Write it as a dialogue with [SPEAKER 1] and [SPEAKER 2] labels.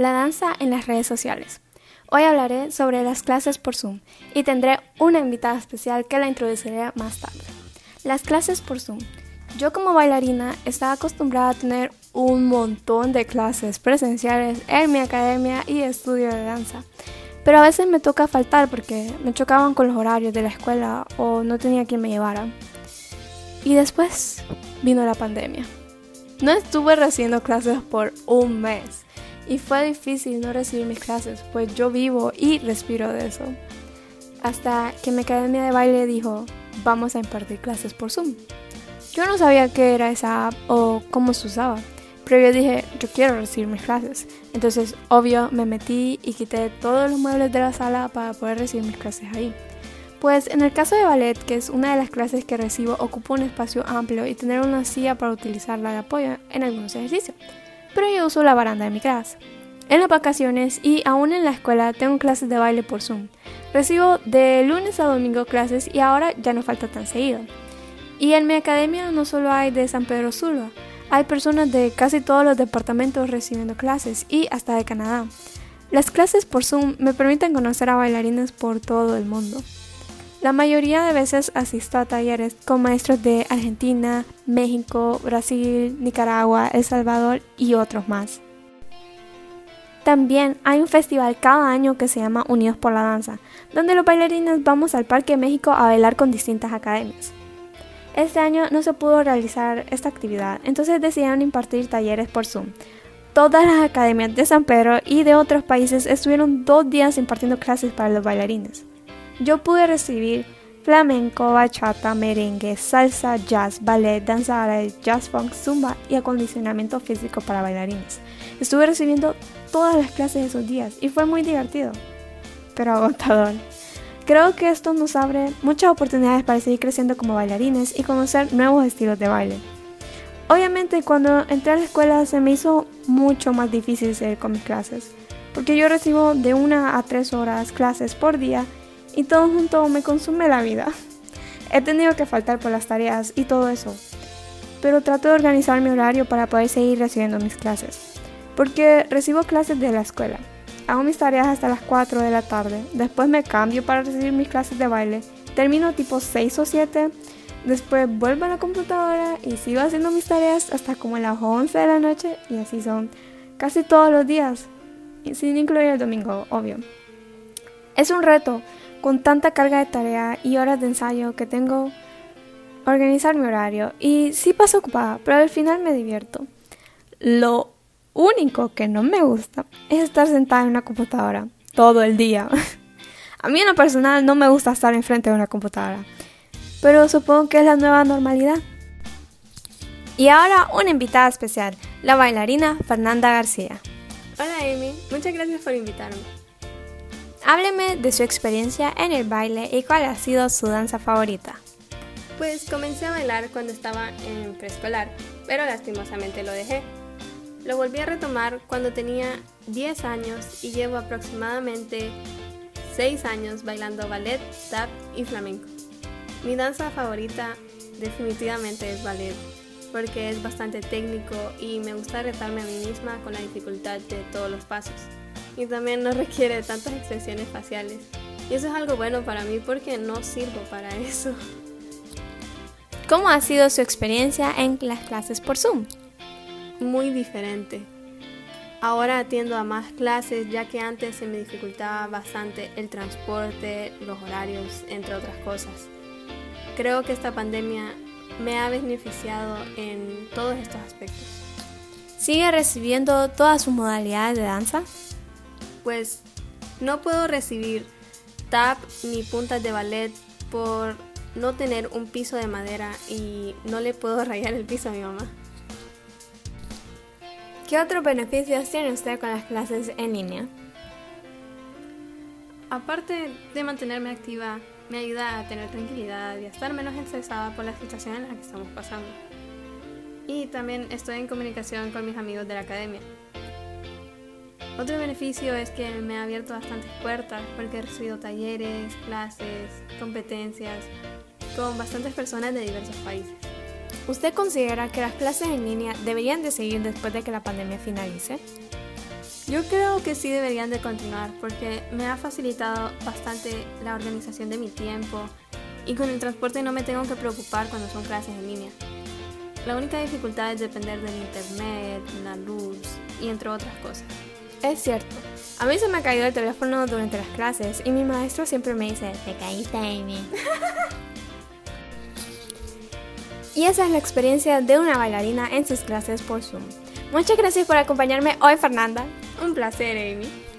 [SPEAKER 1] la danza en las redes sociales. Hoy hablaré sobre las clases por Zoom y tendré una invitada especial que la introduciré más tarde. Las clases por Zoom. Yo como bailarina estaba acostumbrada a tener un montón de clases presenciales en mi academia y estudio de danza. Pero a veces me toca faltar porque me chocaban con los horarios de la escuela o no tenía quien me llevara. Y después vino la pandemia. No estuve recibiendo clases por un mes y fue difícil no recibir mis clases, pues yo vivo y respiro de eso. Hasta que mi academia de baile dijo, vamos a impartir clases por Zoom. Yo no sabía qué era esa app o cómo se usaba, pero yo dije, yo quiero recibir mis clases. Entonces, obvio, me metí y quité todos los muebles de la sala para poder recibir mis clases ahí. Pues en el caso de ballet, que es una de las clases que recibo, ocupo un espacio amplio y tener una silla para utilizarla de apoyo en algunos ejercicios pero yo uso la baranda de mi casa. En las vacaciones y aún en la escuela tengo clases de baile por Zoom. Recibo de lunes a domingo clases y ahora ya no falta tan seguido. Y en mi academia no solo hay de San Pedro Sula, hay personas de casi todos los departamentos recibiendo clases y hasta de Canadá. Las clases por Zoom me permiten conocer a bailarines por todo el mundo. La mayoría de veces asisto a talleres con maestros de Argentina, México, Brasil, Nicaragua, El Salvador y otros más. También hay un festival cada año que se llama Unidos por la Danza, donde los bailarines vamos al Parque México a bailar con distintas academias. Este año no se pudo realizar esta actividad, entonces decidieron impartir talleres por Zoom. Todas las academias de San Pedro y de otros países estuvieron dos días impartiendo clases para los bailarines yo pude recibir flamenco, bachata, merengue, salsa, jazz, ballet, danza árabe, jazz funk, zumba y acondicionamiento físico para bailarines. Estuve recibiendo todas las clases esos días y fue muy divertido, pero agotador. Creo que esto nos abre muchas oportunidades para seguir creciendo como bailarines y conocer nuevos estilos de baile. Obviamente cuando entré a la escuela se me hizo mucho más difícil seguir con mis clases, porque yo recibo de una a tres horas clases por día y todo junto me consume la vida. He tenido que faltar por las tareas y todo eso, pero trato de organizar mi horario para poder seguir recibiendo mis clases, porque recibo clases de la escuela. Hago mis tareas hasta las 4 de la tarde, después me cambio para recibir mis clases de baile, termino tipo 6 o 7, después vuelvo a la computadora y sigo haciendo mis tareas hasta como las 11 de la noche y así son casi todos los días, sin incluir el domingo, obvio. Es un reto, con tanta carga de tarea y horas de ensayo que tengo organizar mi horario y sí paso ocupada, pero al final me divierto. Lo único que no me gusta es estar sentada en una computadora todo el día. A mí en lo personal no me gusta estar enfrente de una computadora, pero supongo que es la nueva normalidad. Y ahora una invitada especial, la bailarina Fernanda García.
[SPEAKER 2] Hola Amy, muchas gracias por invitarme.
[SPEAKER 1] Hábleme de su experiencia en el baile y cuál ha sido su danza favorita.
[SPEAKER 2] Pues comencé a bailar cuando estaba en preescolar, pero lastimosamente lo dejé. Lo volví a retomar cuando tenía 10 años y llevo aproximadamente 6 años bailando ballet, tap y flamenco. Mi danza favorita definitivamente es ballet, porque es bastante técnico y me gusta retarme a mí misma con la dificultad de todos los pasos y también no requiere tantas expresiones faciales. Y eso es algo bueno para mí porque no sirvo para eso.
[SPEAKER 1] ¿Cómo ha sido su experiencia en las clases por Zoom?
[SPEAKER 2] Muy diferente. Ahora atiendo a más clases ya que antes se me dificultaba bastante el transporte, los horarios, entre otras cosas. Creo que esta pandemia me ha beneficiado en todos estos aspectos.
[SPEAKER 1] ¿Sigue recibiendo todas sus modalidades de danza?
[SPEAKER 2] Pues no puedo recibir tap ni puntas de ballet por no tener un piso de madera y no le puedo rayar el piso a mi mamá.
[SPEAKER 1] ¿Qué otros beneficios tiene usted con las clases en línea?
[SPEAKER 2] Aparte de mantenerme activa, me ayuda a tener tranquilidad y a estar menos estresada por la situación en la que estamos pasando. Y también estoy en comunicación con mis amigos de la academia, otro beneficio es que me ha abierto bastantes puertas porque he recibido talleres, clases, competencias con bastantes personas de diversos países.
[SPEAKER 1] ¿Usted considera que las clases en línea deberían de seguir después de que la pandemia finalice?
[SPEAKER 2] Yo creo que sí deberían de continuar porque me ha facilitado bastante la organización de mi tiempo y con el transporte no me tengo que preocupar cuando son clases en línea. La única dificultad es depender del internet, la luz y entre otras cosas.
[SPEAKER 1] Es cierto. A mí se me ha caído el teléfono durante las clases y mi maestro siempre me dice, te caíste, Amy. y esa es la experiencia de una bailarina en sus clases por Zoom. Muchas gracias por acompañarme hoy, Fernanda.
[SPEAKER 2] Un placer, Amy.